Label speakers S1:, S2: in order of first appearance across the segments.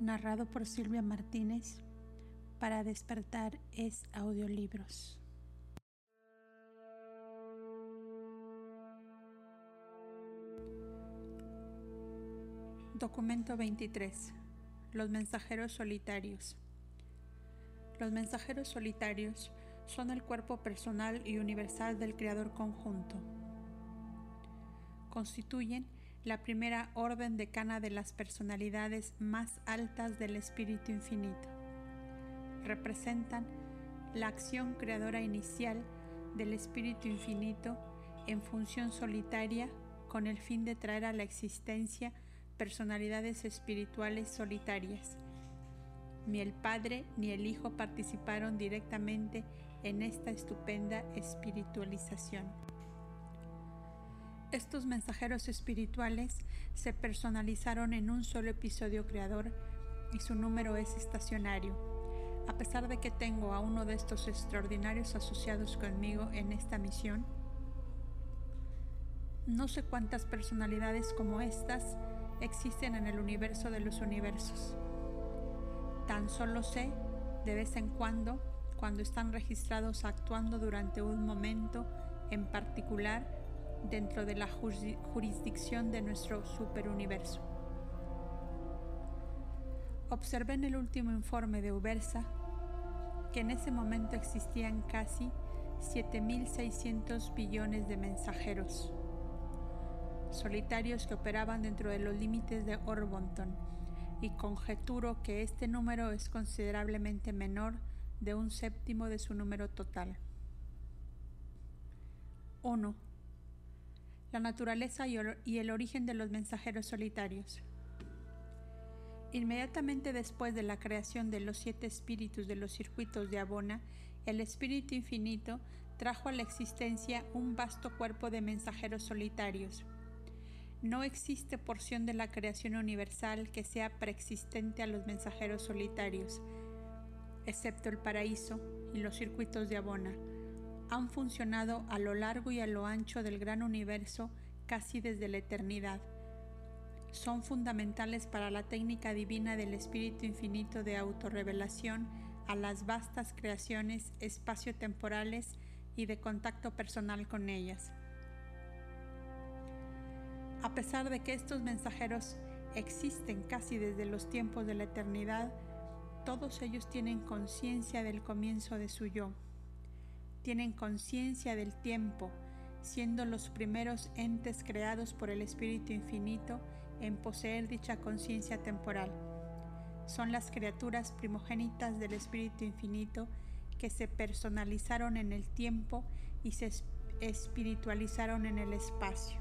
S1: narrado por Silvia Martínez para despertar es audiolibros. Documento 23. Los mensajeros solitarios. Los mensajeros solitarios son el cuerpo personal y universal del Creador conjunto. Constituyen la primera orden decana de las personalidades más altas del Espíritu Infinito. Representan la acción creadora inicial del Espíritu Infinito en función solitaria con el fin de traer a la existencia personalidades espirituales solitarias. Ni el Padre ni el Hijo participaron directamente en esta estupenda espiritualización. Estos mensajeros espirituales se personalizaron en un solo episodio creador y su número es estacionario. A pesar de que tengo a uno de estos extraordinarios asociados conmigo en esta misión, no sé cuántas personalidades como estas existen en el universo de los universos. Tan solo sé, de vez en cuando, cuando están registrados actuando durante un momento en particular dentro de la jurisdicción de nuestro superuniverso. Observé en el último informe de Ubersa que en ese momento existían casi 7.600 billones de mensajeros solitarios que operaban dentro de los límites de Orbonton, y conjeturo que este número es considerablemente menor de un séptimo de su número total. 1. La naturaleza y el origen de los mensajeros solitarios. Inmediatamente después de la creación de los siete espíritus de los circuitos de Abona, el Espíritu Infinito trajo a la existencia un vasto cuerpo de mensajeros solitarios, no existe porción de la creación universal que sea preexistente a los mensajeros solitarios, excepto el paraíso y los circuitos de Abona. Han funcionado a lo largo y a lo ancho del gran universo casi desde la eternidad. Son fundamentales para la técnica divina del Espíritu Infinito de autorrevelación a las vastas creaciones espacio-temporales y de contacto personal con ellas. A pesar de que estos mensajeros existen casi desde los tiempos de la eternidad, todos ellos tienen conciencia del comienzo de su yo. Tienen conciencia del tiempo, siendo los primeros entes creados por el Espíritu Infinito en poseer dicha conciencia temporal. Son las criaturas primogénitas del Espíritu Infinito que se personalizaron en el tiempo y se espiritualizaron en el espacio.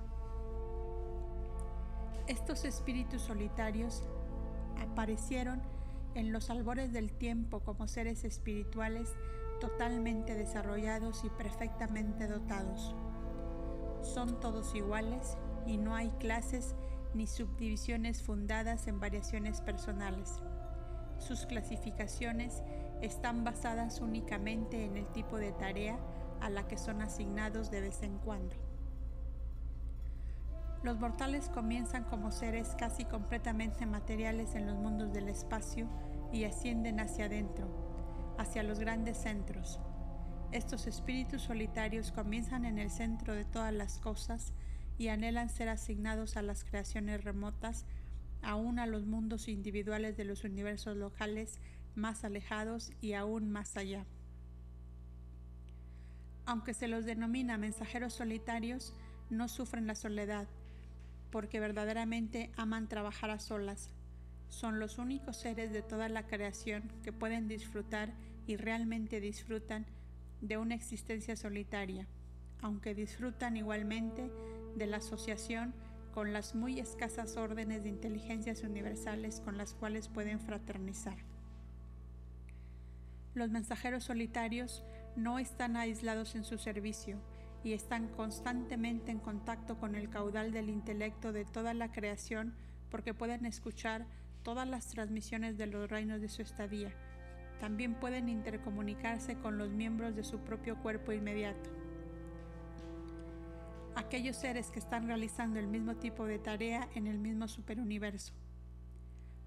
S1: Estos espíritus solitarios aparecieron en los albores del tiempo como seres espirituales totalmente desarrollados y perfectamente dotados. Son todos iguales y no hay clases ni subdivisiones fundadas en variaciones personales. Sus clasificaciones están basadas únicamente en el tipo de tarea a la que son asignados de vez en cuando. Los mortales comienzan como seres casi completamente materiales en los mundos del espacio y ascienden hacia adentro, hacia los grandes centros. Estos espíritus solitarios comienzan en el centro de todas las cosas y anhelan ser asignados a las creaciones remotas, aún a los mundos individuales de los universos locales más alejados y aún más allá. Aunque se los denomina mensajeros solitarios, no sufren la soledad, porque verdaderamente aman trabajar a solas. Son los únicos seres de toda la creación que pueden disfrutar y realmente disfrutan de una existencia solitaria, aunque disfrutan igualmente de la asociación con las muy escasas órdenes de inteligencias universales con las cuales pueden fraternizar. Los mensajeros solitarios no están aislados en su servicio, y están constantemente en contacto con el caudal del intelecto de toda la creación porque pueden escuchar todas las transmisiones de los reinos de su estadía. También pueden intercomunicarse con los miembros de su propio cuerpo inmediato. Aquellos seres que están realizando el mismo tipo de tarea en el mismo superuniverso.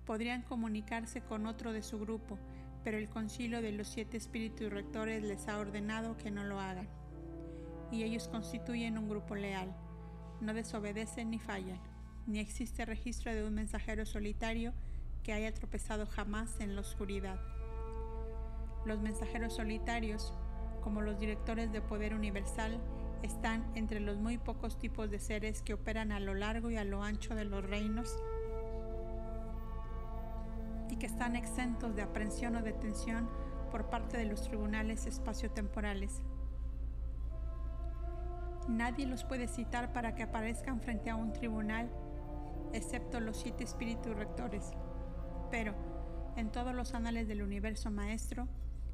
S1: Podrían comunicarse con otro de su grupo, pero el concilio de los siete espíritus rectores les ha ordenado que no lo hagan. Y ellos constituyen un grupo leal, no desobedecen ni fallan, ni existe registro de un mensajero solitario que haya tropezado jamás en la oscuridad. Los mensajeros solitarios, como los directores de poder universal, están entre los muy pocos tipos de seres que operan a lo largo y a lo ancho de los reinos y que están exentos de aprehensión o detención por parte de los tribunales espaciotemporales. Nadie los puede citar para que aparezcan frente a un tribunal, excepto los siete espíritus rectores. Pero, en todos los anales del universo maestro,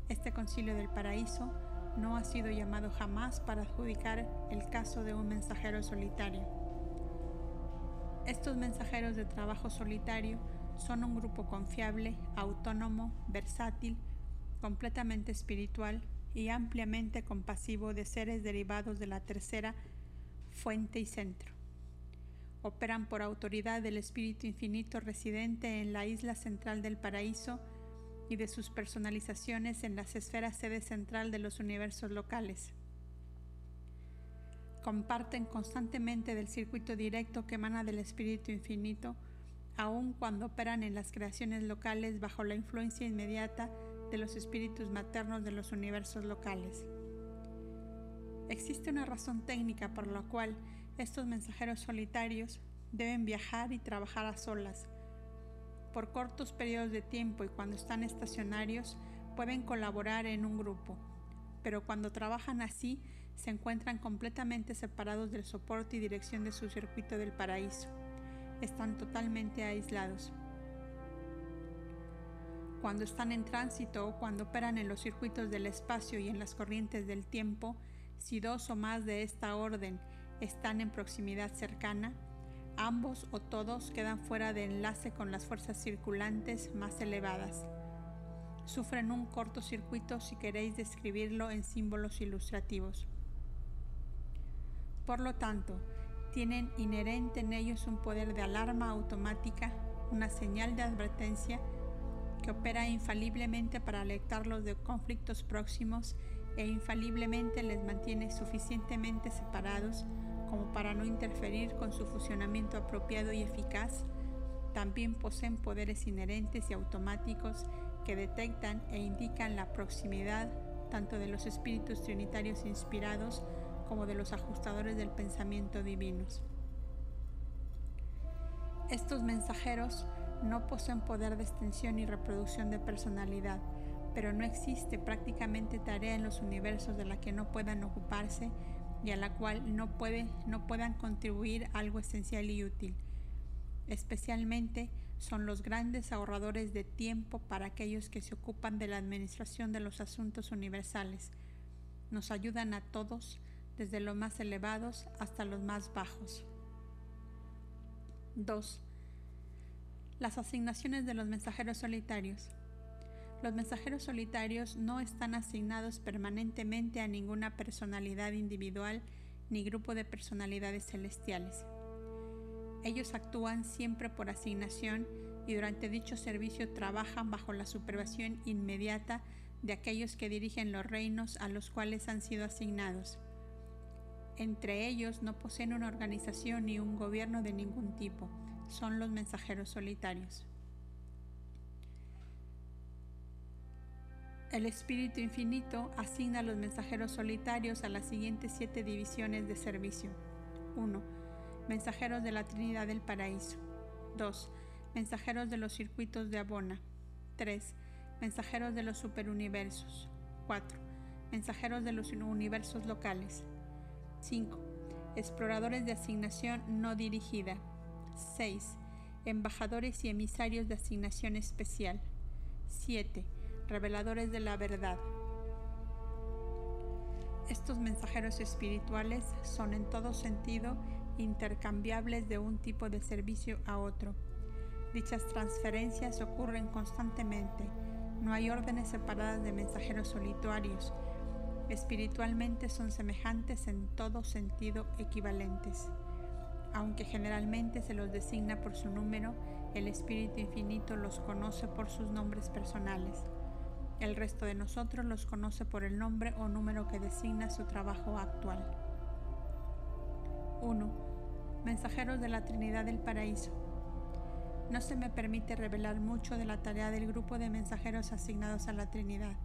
S1: este concilio del paraíso no ha sido llamado jamás para adjudicar el caso de un mensajero solitario. Estos mensajeros de trabajo solitario son un grupo confiable, autónomo, versátil, completamente espiritual y ampliamente compasivo de seres derivados de la tercera fuente y centro. Operan por autoridad del Espíritu Infinito residente en la isla central del paraíso y de sus personalizaciones en las esferas sede central de los universos locales. Comparten constantemente del circuito directo que emana del Espíritu Infinito, aun cuando operan en las creaciones locales bajo la influencia inmediata de los espíritus maternos de los universos locales. Existe una razón técnica por la cual estos mensajeros solitarios deben viajar y trabajar a solas, por cortos periodos de tiempo y cuando están estacionarios pueden colaborar en un grupo, pero cuando trabajan así se encuentran completamente separados del soporte y dirección de su circuito del paraíso. Están totalmente aislados. Cuando están en tránsito o cuando operan en los circuitos del espacio y en las corrientes del tiempo, si dos o más de esta orden están en proximidad cercana, ambos o todos quedan fuera de enlace con las fuerzas circulantes más elevadas. Sufren un cortocircuito si queréis describirlo en símbolos ilustrativos. Por lo tanto, tienen inherente en ellos un poder de alarma automática, una señal de advertencia que opera infaliblemente para alertarlos de conflictos próximos e infaliblemente les mantiene suficientemente separados como para no interferir con su funcionamiento apropiado y eficaz, también poseen poderes inherentes y automáticos que detectan e indican la proximidad tanto de los espíritus trinitarios inspirados como de los ajustadores del pensamiento divinos. Estos mensajeros no poseen poder de extensión y reproducción de personalidad, pero no existe prácticamente tarea en los universos de la que no puedan ocuparse y a la cual no, puede, no puedan contribuir algo esencial y útil. Especialmente son los grandes ahorradores de tiempo para aquellos que se ocupan de la administración de los asuntos universales. Nos ayudan a todos, desde los más elevados hasta los más bajos. 2. Las asignaciones de los mensajeros solitarios. Los mensajeros solitarios no están asignados permanentemente a ninguna personalidad individual ni grupo de personalidades celestiales. Ellos actúan siempre por asignación y durante dicho servicio trabajan bajo la supervisión inmediata de aquellos que dirigen los reinos a los cuales han sido asignados. Entre ellos no poseen una organización ni un gobierno de ningún tipo, son los mensajeros solitarios. El Espíritu Infinito asigna a los mensajeros solitarios a las siguientes siete divisiones de servicio. 1. Mensajeros de la Trinidad del Paraíso. 2. Mensajeros de los circuitos de Abona. 3. Mensajeros de los superuniversos. 4. Mensajeros de los universos locales. 5. Exploradores de asignación no dirigida. 6. Embajadores y emisarios de asignación especial. 7 reveladores de la verdad. Estos mensajeros espirituales son en todo sentido intercambiables de un tipo de servicio a otro. Dichas transferencias ocurren constantemente. No hay órdenes separadas de mensajeros solitarios. Espiritualmente son semejantes en todo sentido equivalentes. Aunque generalmente se los designa por su número, el Espíritu Infinito los conoce por sus nombres personales. El resto de nosotros los conoce por el nombre o número que designa su trabajo actual. 1. Mensajeros de la Trinidad del Paraíso. No se me permite revelar mucho de la tarea del grupo de mensajeros asignados a la Trinidad.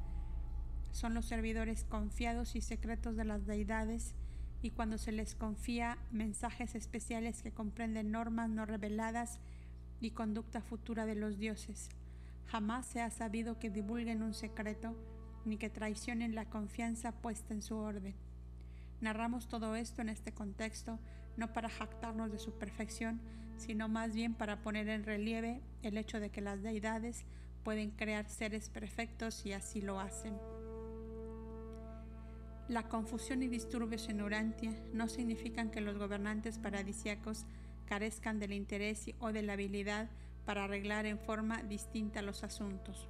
S1: Son los servidores confiados y secretos de las deidades y cuando se les confía mensajes especiales que comprenden normas no reveladas y conducta futura de los dioses. Jamás se ha sabido que divulguen un secreto ni que traicionen la confianza puesta en su orden. Narramos todo esto en este contexto no para jactarnos de su perfección, sino más bien para poner en relieve el hecho de que las deidades pueden crear seres perfectos y así lo hacen. La confusión y disturbios en Urantia no significan que los gobernantes paradisiacos carezcan del interés o de la habilidad para arreglar en forma distinta los asuntos.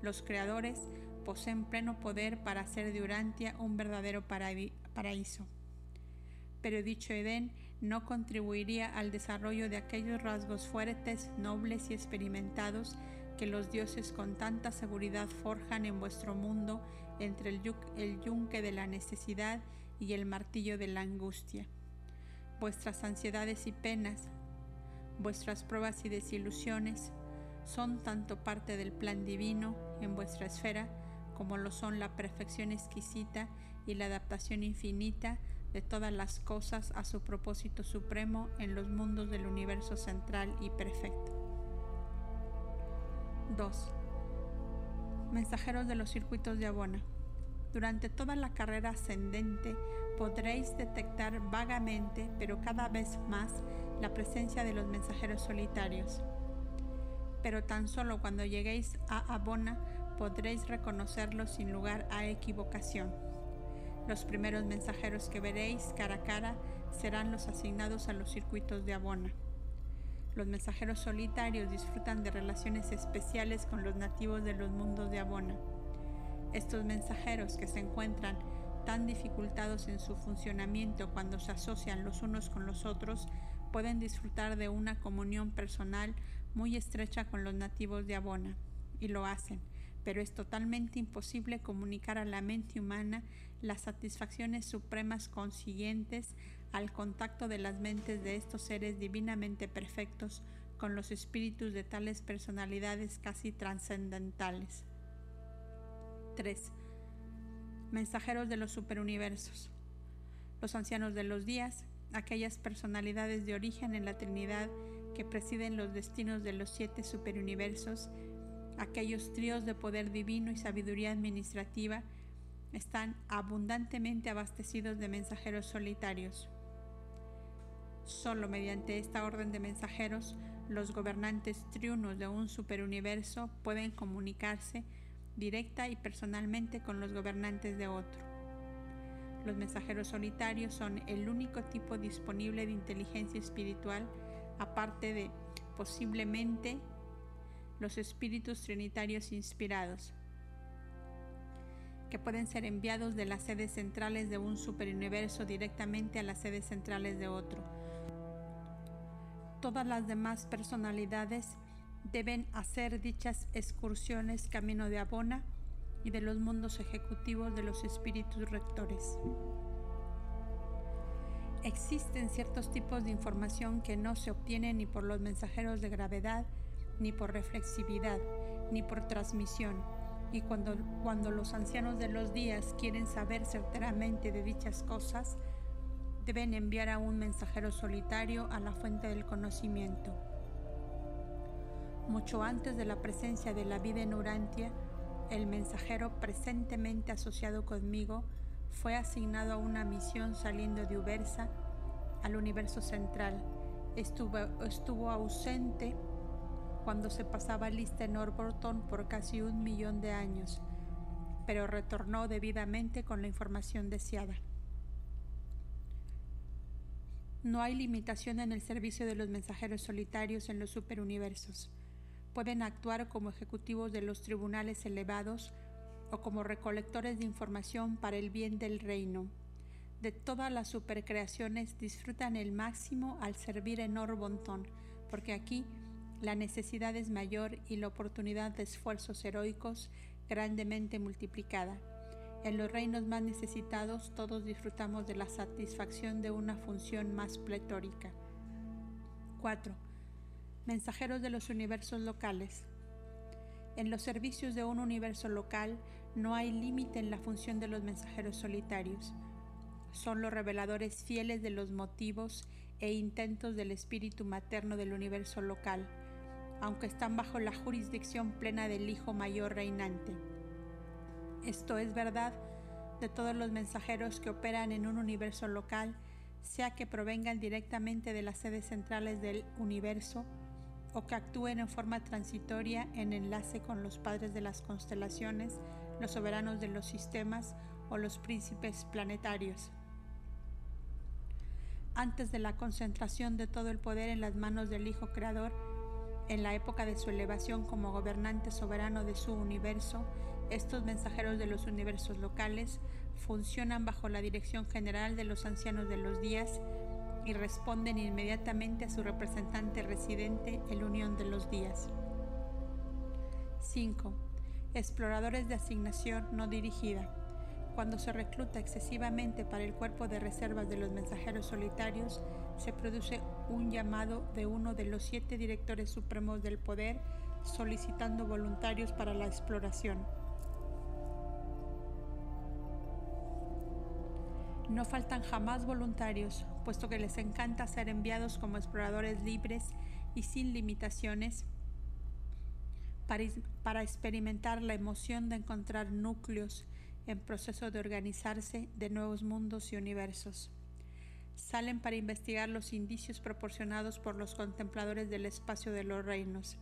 S1: Los creadores poseen pleno poder para hacer de Urantia un verdadero paraíso. Pero dicho Edén no contribuiría al desarrollo de aquellos rasgos fuertes, nobles y experimentados que los dioses con tanta seguridad forjan en vuestro mundo entre el, yunque de la necesidad y el martillo de la angustia. Vuestras ansiedades y penas, vuestras pruebas y desilusiones son tanto parte del plan divino en vuestra esfera como lo son la perfección exquisita y la adaptación infinita de todas las cosas a su propósito supremo en los mundos del universo central y perfecto. 2. Mensajeros de los circuitos de Abona. Durante toda la carrera ascendente podréis detectar vagamente, pero cada vez más, la presencia de los mensajeros solitarios. Pero tan solo cuando lleguéis a Abona podréis reconocerlos sin lugar a equivocación. Los primeros mensajeros que veréis cara a cara serán los asignados a los circuitos de Abona. Los mensajeros solitarios disfrutan de relaciones especiales con los nativos de los mundos de Abona. Estos mensajeros que se encuentran tan dificultados en su funcionamiento cuando se asocian los unos con los otros, pueden disfrutar de una comunión personal muy estrecha con los nativos de Abona, y lo hacen, pero es totalmente imposible comunicar a la mente humana las satisfacciones supremas consiguientes al contacto de las mentes de estos seres divinamente perfectos con los espíritus de tales personalidades casi trascendentales. 3. Mensajeros de los superuniversos. Los ancianos de los días, aquellas personalidades de origen en la Trinidad que presiden los destinos de los siete superuniversos, aquellos tríos de poder divino y sabiduría administrativa, están abundantemente abastecidos de mensajeros solitarios. Solo mediante esta orden de mensajeros, los gobernantes triunos de un superuniverso pueden comunicarse directa y personalmente con los gobernantes de otro. Los mensajeros solitarios son el único tipo disponible de inteligencia espiritual, aparte de posiblemente los espíritus trinitarios inspirados, que pueden ser enviados de las sedes centrales de un superuniverso directamente a las sedes centrales de otro. Todas las demás personalidades deben hacer dichas excursiones camino de Abona y de los mundos ejecutivos de los espíritus rectores. Existen ciertos tipos de información que no se obtienen ni por los mensajeros de gravedad, ni por reflexividad, ni por transmisión. Y cuando, cuando los ancianos de los días quieren saber certeramente de dichas cosas, deben enviar a un mensajero solitario a la fuente del conocimiento. Mucho antes de la presencia de la vida en Urantia, el mensajero presentemente asociado conmigo fue asignado a una misión saliendo de Ubersa al universo central. Estuvo, ausente cuando se pasaba lista en Orborton por casi un millón de años, pero retornó debidamente con la información deseada. No hay limitación en el servicio de los mensajeros solitarios en los superuniversos. Pueden actuar como ejecutivos de los tribunales elevados o como recolectores de información para el bien del reino. de todas las supercreaciones disfrutan el máximo al servir en Orbontón, porque aquí la necesidad es mayor y la oportunidad de esfuerzos heroicos grandemente multiplicada. En los reinos más necesitados todos disfrutamos de la satisfacción de una función más pletórica. 4. Mensajeros de los universos locales. En los servicios de un universo local no hay límite en la función de los mensajeros solitarios. Son los reveladores fieles de los motivos e intentos del espíritu materno del universo local aunque están bajo la jurisdicción plena del Hijo Mayor reinante. Esto es verdad de todos los mensajeros que operan en un universo local, sea que provengan directamente de las sedes centrales del universo o que actúen en forma transitoria en enlace con los padres de las constelaciones, los soberanos de los sistemas o los príncipes planetarios. Antes de la concentración de todo el poder en las manos del Hijo Creador, en la época de su elevación como gobernante soberano de su universo, estos mensajeros de los universos locales funcionan bajo la dirección general de los ancianos de los días y responden inmediatamente a su representante residente en Unión de los Días. 5. Exploradores de asignación no dirigida. Cuando se recluta excesivamente para el cuerpo de reservas de los mensajeros solitarios, se produce un llamado de uno de los siete directores supremos del poder solicitando voluntarios para la exploración. No faltan jamás voluntarios, puesto que les encanta ser enviados como exploradores libres y sin limitaciones para, experimentar la emoción de encontrar núcleos en proceso de organizarse de nuevos mundos y universos. Salen para investigar los indicios proporcionados por los contempladores del espacio de los reinos.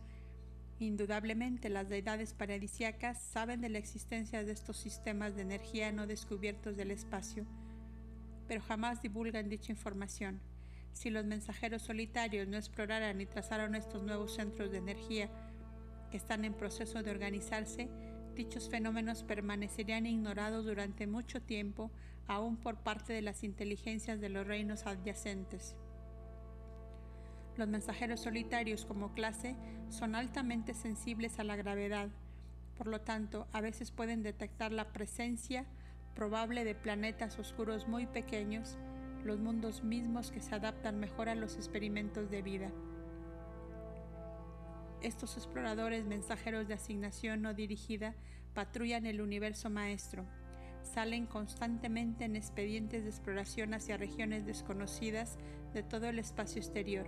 S1: Indudablemente las deidades paradisiacas saben de la existencia de estos sistemas de energía no descubiertos del espacio, pero jamás divulgan dicha información. Si los mensajeros solitarios no exploraran y trazaron estos nuevos centros de energía que están en proceso de organizarse, dichos fenómenos permanecerían ignorados durante mucho tiempo, aún por parte de las inteligencias de los reinos adyacentes. Los mensajeros solitarios como clase son altamente sensibles a la gravedad, por lo tanto, a veces pueden detectar la presencia probable de planetas oscuros muy pequeños, los mundos mismos que se adaptan mejor a los experimentos de vida. Estos exploradores mensajeros de asignación no dirigida patrullan el universo maestro. Salen constantemente en expedientes de exploración hacia regiones desconocidas de todo el espacio exterior.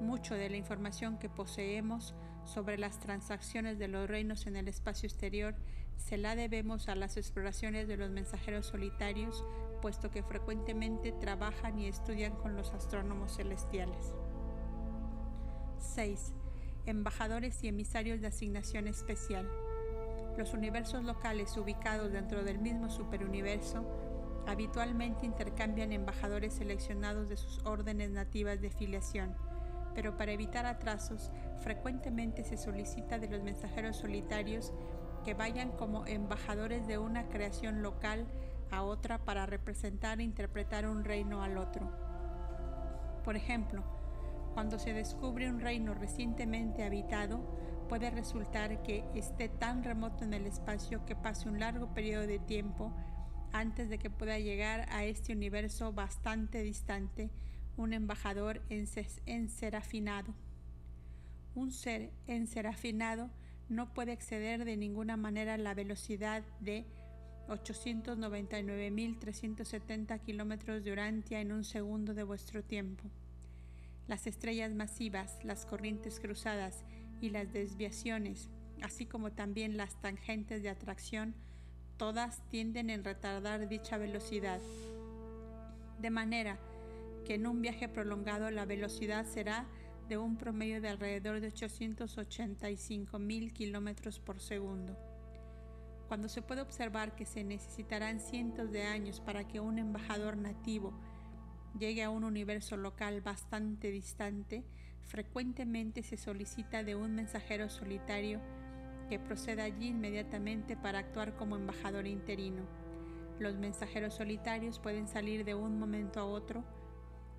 S1: Mucho de la información que poseemos sobre las transacciones de los reinos en el espacio exterior se la debemos a las exploraciones de los mensajeros solitarios, puesto que frecuentemente trabajan y estudian con los astrónomos celestiales. 6 embajadores y emisarios de asignación especial. Los universos locales ubicados dentro del mismo superuniverso habitualmente intercambian embajadores seleccionados de sus órdenes nativas de filiación, pero para evitar atrasos frecuentemente se solicita de los mensajeros solitarios que vayan como embajadores de una creación local a otra para representar e interpretar un reino al otro. Por ejemplo, cuando se descubre un reino recientemente habitado, puede resultar que esté tan remoto en el espacio que pase un largo periodo de tiempo antes de que pueda llegar a este universo bastante distante un embajador enserafinado. Un ser enserafinado no puede exceder de ninguna manera la velocidad de 899.370 kilómetros de Urantia en un segundo de vuestro tiempo. Las estrellas masivas, las corrientes cruzadas y las desviaciones, así como también las tangentes de atracción, todas tienden en retardar dicha velocidad. De manera que en un viaje prolongado la velocidad será de un promedio de alrededor de 885 mil kilómetros por segundo. Cuando se puede observar que se necesitarán cientos de años para que un embajador nativo llegue a un universo local bastante distante, frecuentemente se solicita de un mensajero solitario que proceda allí inmediatamente para actuar como embajador interino. Los mensajeros solitarios pueden salir de un momento a otro,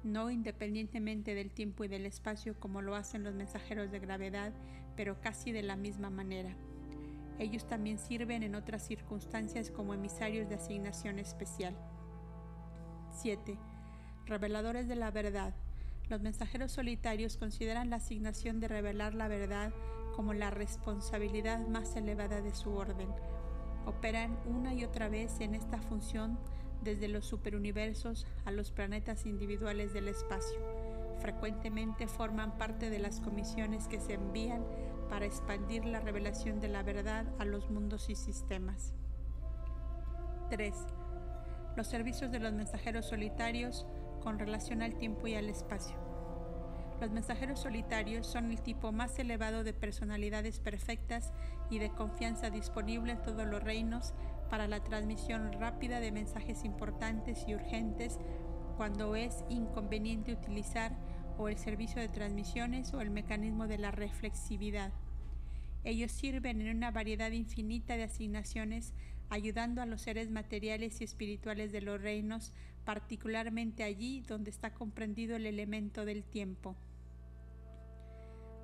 S1: no independientemente del tiempo y del espacio como lo hacen los mensajeros de gravedad, pero casi de la misma manera. Ellos también sirven en otras circunstancias como emisarios de asignación especial. 7. Reveladores de la verdad. Los mensajeros solitarios consideran la asignación de revelar la verdad como la responsabilidad más elevada de su orden operan una y otra vez en esta función desde los superuniversos a los planetas individuales del espacio. Frecuentemente forman parte de las comisiones que se envían para expandir la revelación de la verdad a los mundos y sistemas. 3. Los servicios de los mensajeros solitarios con relación al tiempo y al espacio. Los mensajeros solitarios son el tipo más elevado de personalidades perfectas y de confianza disponible en todos los reinos para la transmisión rápida de mensajes importantes y urgentes cuando es inconveniente utilizar o el servicio de transmisiones o el mecanismo de la reflexividad. Ellos sirven en una variedad infinita de asignaciones, ayudando a los seres materiales y espirituales de los reinos, particularmente allí donde está comprendido el elemento del tiempo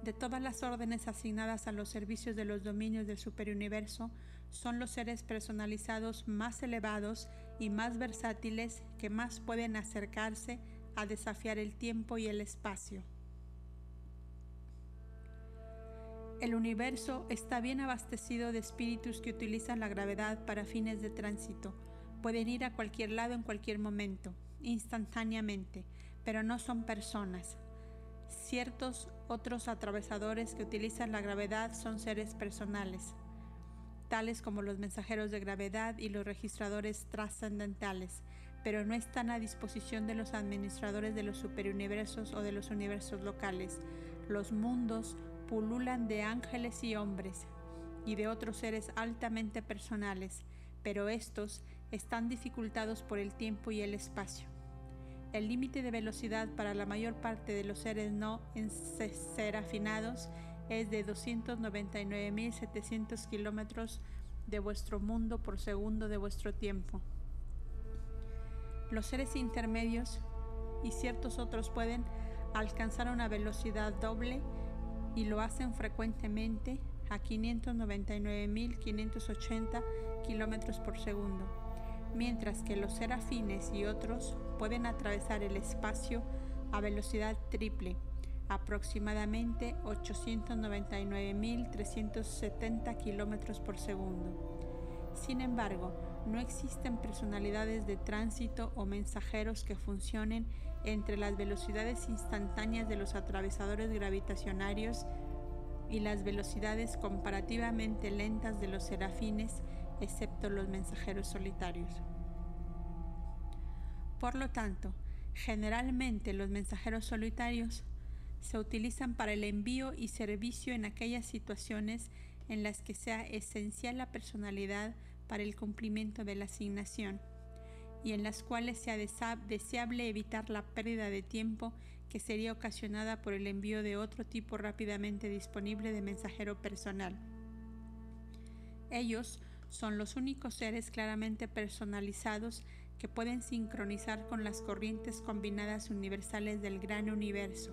S1: de todas las órdenes asignadas a los servicios de los dominios del superuniverso, son los seres personalizados más elevados y más versátiles que más pueden acercarse a desafiar el tiempo y el espacio. El universo está bien abastecido de espíritus que utilizan la gravedad para fines de tránsito. Pueden ir a cualquier lado en cualquier momento, instantáneamente, pero no son personas. Ciertos otros atravesadores que utilizan la gravedad son seres personales, tales como los mensajeros de gravedad y los registradores trascendentales, pero no están a disposición de los administradores de los superuniversos o de los universos locales. Los mundos pululan de ángeles y hombres y de otros seres altamente personales, pero estos están dificultados por el tiempo y el espacio. El límite de velocidad para la mayor parte de los seres no serafinados es de 299.700 kilómetros de vuestro mundo por segundo de vuestro tiempo. Los seres intermedios y ciertos otros pueden alcanzar una velocidad doble y lo hacen frecuentemente a 599.580 kilómetros por segundo mientras que los serafines y otros pueden atravesar el espacio a velocidad triple, aproximadamente 899.370 kilómetros por segundo. Sin embargo, no existen personalidades de tránsito o mensajeros que funcionen entre las velocidades instantáneas de los atravesadores gravitacionarios y las velocidades comparativamente lentas de los serafines excepto los mensajeros solitarios. Por lo tanto, generalmente los mensajeros solitarios se utilizan para el envío y servicio en aquellas situaciones en las que sea esencial la personalidad para el cumplimiento de la asignación y en las cuales sea deseable evitar la pérdida de tiempo que sería ocasionada por el envío de otro tipo rápidamente disponible de mensajero personal. Ellos son los únicos seres claramente personalizados que pueden sincronizar con las corrientes combinadas universales del gran universo.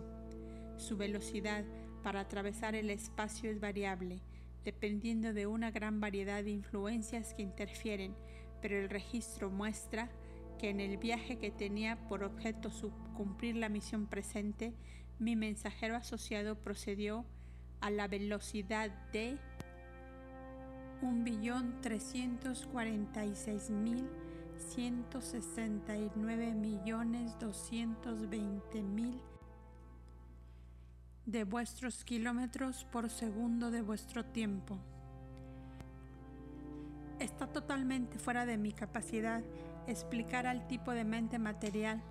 S1: Su velocidad para atravesar el espacio es variable, dependiendo de una gran variedad de influencias que interfieren, pero el registro muestra que en el viaje que tenía por objeto cumplir la misión presente, mi mensajero asociado procedió a la velocidad de 1.346.169.220.000 de vuestros kilómetros por segundo de vuestro tiempo. Está totalmente fuera de mi capacidad explicar al tipo de mente material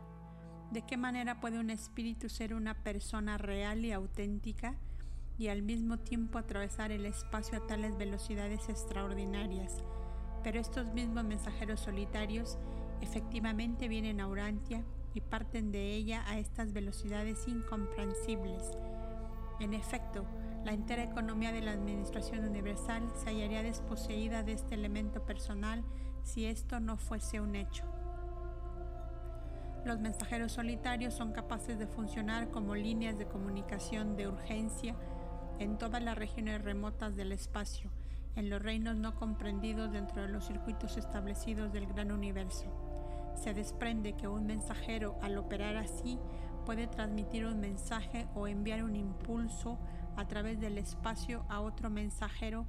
S1: de qué manera puede un espíritu ser una persona real y auténtica y al mismo tiempo atravesar el espacio a tales velocidades extraordinarias. Pero estos mismos mensajeros solitarios efectivamente vienen a Urantia y parten de ella a estas velocidades incomprensibles. En efecto, la entera economía de la Administración Universal se hallaría desposeída de este elemento personal si esto no fuese un hecho. Los mensajeros solitarios son capaces de funcionar como líneas de comunicación de urgencia en todas las regiones remotas del espacio, en los reinos no comprendidos dentro de los circuitos establecidos del gran universo. Se desprende que un mensajero, al operar así, puede transmitir un mensaje o enviar un impulso a través del espacio a otro mensajero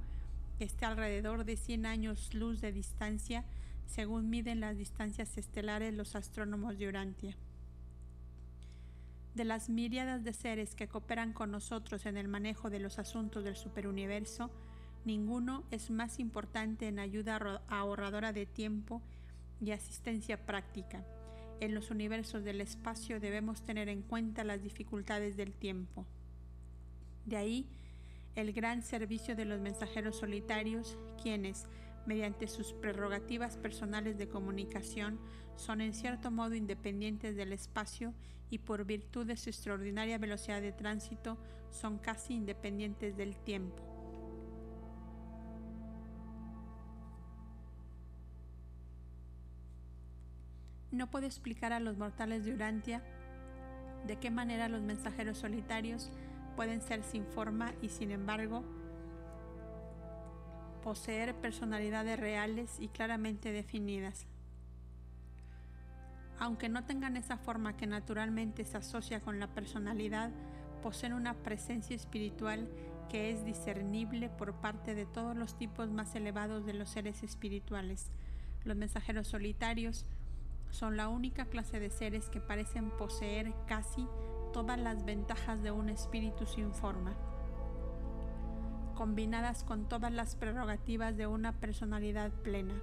S1: que esté alrededor de 100 años luz de distancia, según miden las distancias estelares los astrónomos de Urantia. De las miríadas de seres que cooperan con nosotros en el manejo de los asuntos del superuniverso, ninguno es más importante en ayuda ahorradora de tiempo y asistencia práctica. En los universos del espacio debemos tener en cuenta las dificultades del tiempo. De ahí el gran servicio de los mensajeros solitarios, quienes, mediante sus prerrogativas personales de comunicación, son en cierto modo independientes del espacio y por virtud de su extraordinaria velocidad de tránsito son casi independientes del tiempo. No puedo explicar a los mortales de Urantia de qué manera los mensajeros solitarios pueden ser sin forma y sin embargo poseer personalidades reales y claramente definidas. Aunque no tengan esa forma que naturalmente se asocia con la personalidad, poseen una presencia espiritual que es discernible por parte de todos los tipos más elevados de los seres espirituales. Los mensajeros solitarios son la única clase de seres que parecen poseer casi todas las ventajas de un espíritu sin forma, combinadas con todas las prerrogativas de una personalidad plena.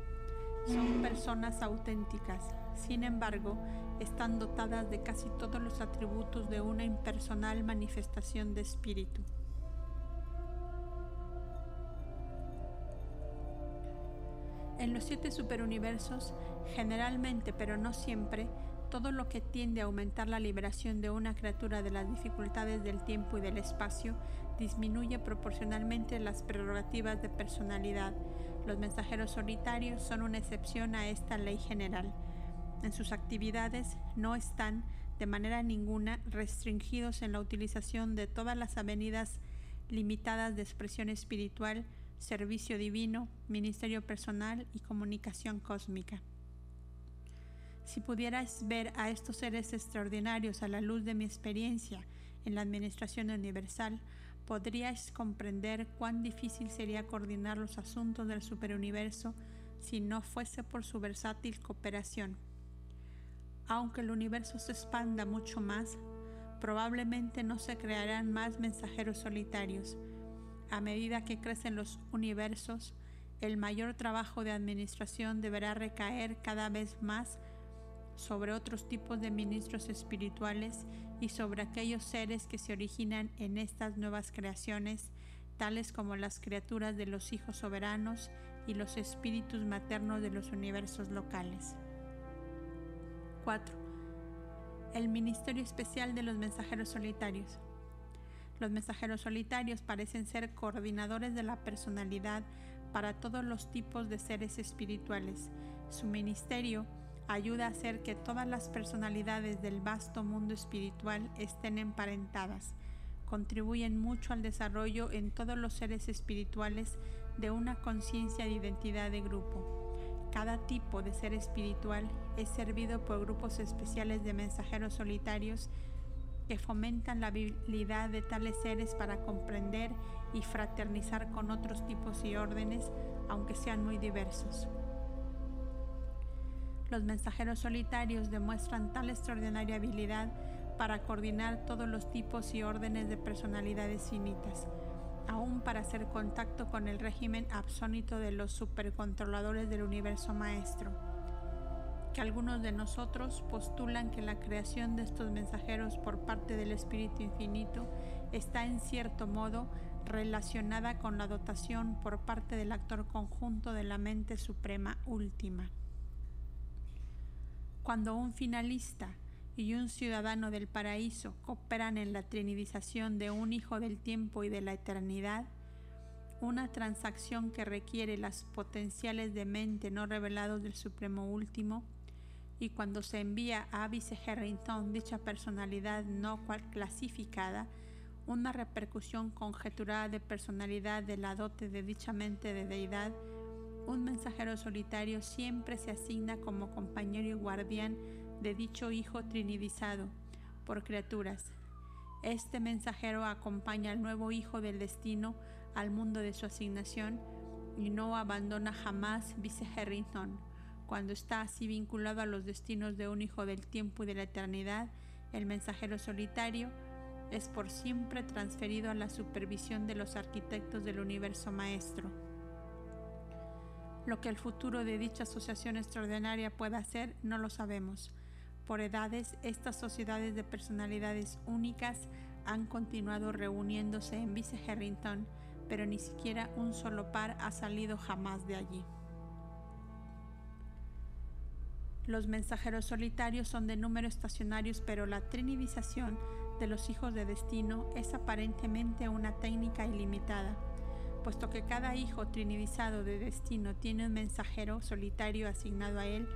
S1: Son personas auténticas, sin embargo, están dotadas de casi todos los atributos de una impersonal manifestación de espíritu. En los siete superuniversos, generalmente pero no siempre, todo lo que tiende a aumentar la liberación de una criatura de las dificultades del tiempo y del espacio disminuye proporcionalmente las prerrogativas de personalidad. Los mensajeros solitarios son una excepción a esta ley general. En sus actividades no están, de manera ninguna, restringidos en la utilización de todas las avenidas limitadas de expresión espiritual, servicio divino, ministerio personal y comunicación cósmica. Si pudierais ver a estos seres extraordinarios a la luz de mi experiencia en la administración universal, podríais comprender cuán difícil sería coordinar los asuntos del superuniverso si no fuese por su versátil cooperación. Aunque el universo se expanda mucho más, probablemente no se crearán más mensajeros solitarios, a medida que crecen los universos, el mayor trabajo de administración deberá recaer cada vez más sobre otros tipos de ministros espirituales y sobre aquellos seres que se originan en estas nuevas creaciones, tales como las criaturas de los hijos soberanos y los espíritus maternos de los universos locales. 4. El Ministerio Especial de los Mensajeros Solitarios. Los mensajeros solitarios parecen ser coordinadores de la personalidad para todos los tipos de seres espirituales. Su ministerio ayuda a hacer que todas las personalidades del vasto mundo espiritual estén emparentadas. Contribuyen mucho al desarrollo en todos los seres espirituales de una conciencia de identidad de grupo. Cada tipo de ser espiritual es servido por grupos especiales de mensajeros solitarios que fomentan la habilidad de tales seres para comprender y fraternizar con otros tipos y órdenes, aunque sean muy diversos. Los mensajeros solitarios demuestran tal extraordinaria habilidad para coordinar todos los tipos y órdenes de personalidades finitas, aún para hacer contacto con el régimen absónito de los supercontroladores del universo maestro que algunos de nosotros postulan que la creación de estos mensajeros por parte del Espíritu Infinito está en cierto modo relacionada con la dotación por parte del actor conjunto de la mente suprema última. Cuando un finalista y un ciudadano del paraíso cooperan en la trinidización de un hijo del tiempo y de la eternidad, una transacción que requiere las potenciales de mente no revelados del Supremo Último, y cuando se envía a Vice Harrington dicha personalidad no clasificada, una repercusión conjeturada de personalidad de la dote de dicha mente de deidad, un mensajero solitario siempre se asigna como compañero y guardián de dicho hijo trinidizado por criaturas. Este mensajero acompaña al nuevo hijo del destino al mundo de su asignación y no abandona jamás Vice Harrington. Cuando está así vinculado a los destinos de un hijo del tiempo y de la eternidad, el mensajero solitario es por siempre transferido a la supervisión de los arquitectos del universo maestro. Lo que el futuro de dicha asociación extraordinaria pueda hacer no lo sabemos. Por edades, estas sociedades de personalidades únicas han continuado reuniéndose en Vice Harrington, pero ni siquiera un solo par ha salido jamás de allí. Los mensajeros solitarios son de número estacionarios, pero la trinidización de los hijos de destino es aparentemente una técnica ilimitada, puesto que cada hijo trinidizado de destino tiene un mensajero solitario asignado a él,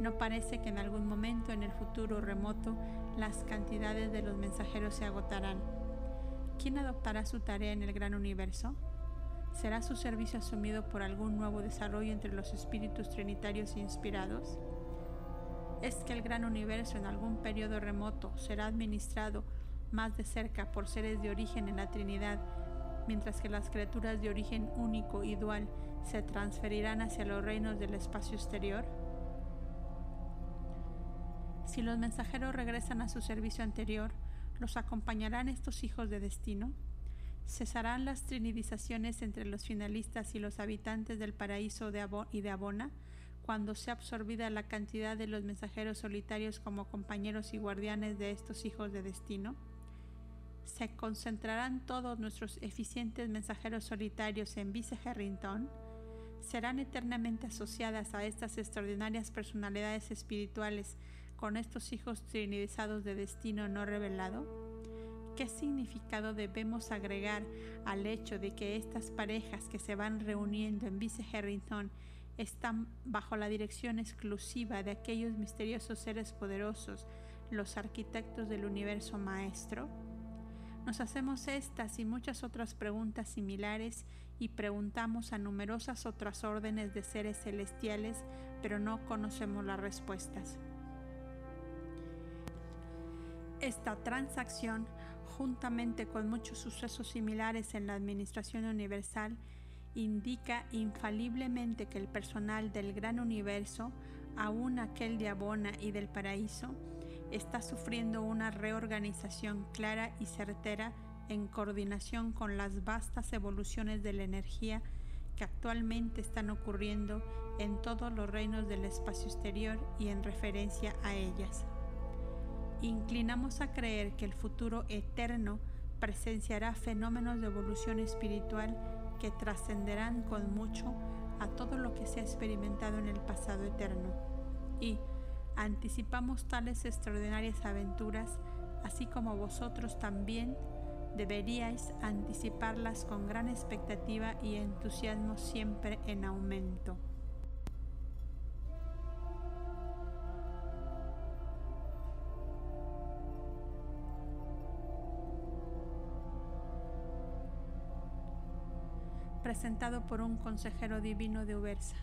S1: no parece que en algún momento en el futuro remoto las cantidades de los mensajeros se agotarán. ¿Quién adoptará su tarea en el gran universo? ¿Será su servicio asumido por algún nuevo desarrollo entre los espíritus trinitarios inspirados? ¿Es que el gran universo en algún periodo remoto será administrado más de cerca por seres de origen en la Trinidad, mientras que las criaturas de origen único y dual se transferirán hacia los reinos del espacio exterior? Si los mensajeros regresan a su servicio anterior, ¿Los acompañarán estos hijos de destino? ¿Cesarán las trinidizaciones entre los finalistas y los habitantes del paraíso y de Abona cuando sea absorbida la cantidad de los mensajeros solitarios como compañeros y guardianes de estos hijos de destino? ¿Se concentrarán todos nuestros eficientes mensajeros solitarios en Vice Harrington? ¿Serán eternamente asociadas a estas extraordinarias personalidades espirituales con estos hijos trinidizados de destino no revelado? ¿Qué significado debemos agregar al hecho de que estas parejas que se van reuniendo en Vice Harrington están bajo la dirección exclusiva de aquellos misteriosos seres poderosos, los arquitectos del universo maestro? Nos hacemos estas y muchas otras preguntas similares y preguntamos a numerosas otras órdenes de seres celestiales, pero no conocemos las respuestas. Esta transacción, juntamente con muchos sucesos similares en la Administración Universal, indica infaliblemente que el personal del gran universo, aún aquel de Abona y del paraíso, está sufriendo una reorganización clara y certera en coordinación con las vastas evoluciones de la energía que actualmente están ocurriendo en todos los reinos del espacio exterior y en referencia a ellas. Inclinamos a creer que el futuro eterno presenciará fenómenos de evolución espiritual que trascenderán con mucho a todo lo que se ha experimentado en el pasado eterno. Y anticipamos tales extraordinarias aventuras, así como vosotros también deberíais anticiparlas con gran expectativa y entusiasmo siempre en aumento. Presentado por un consejero divino de Ubersa.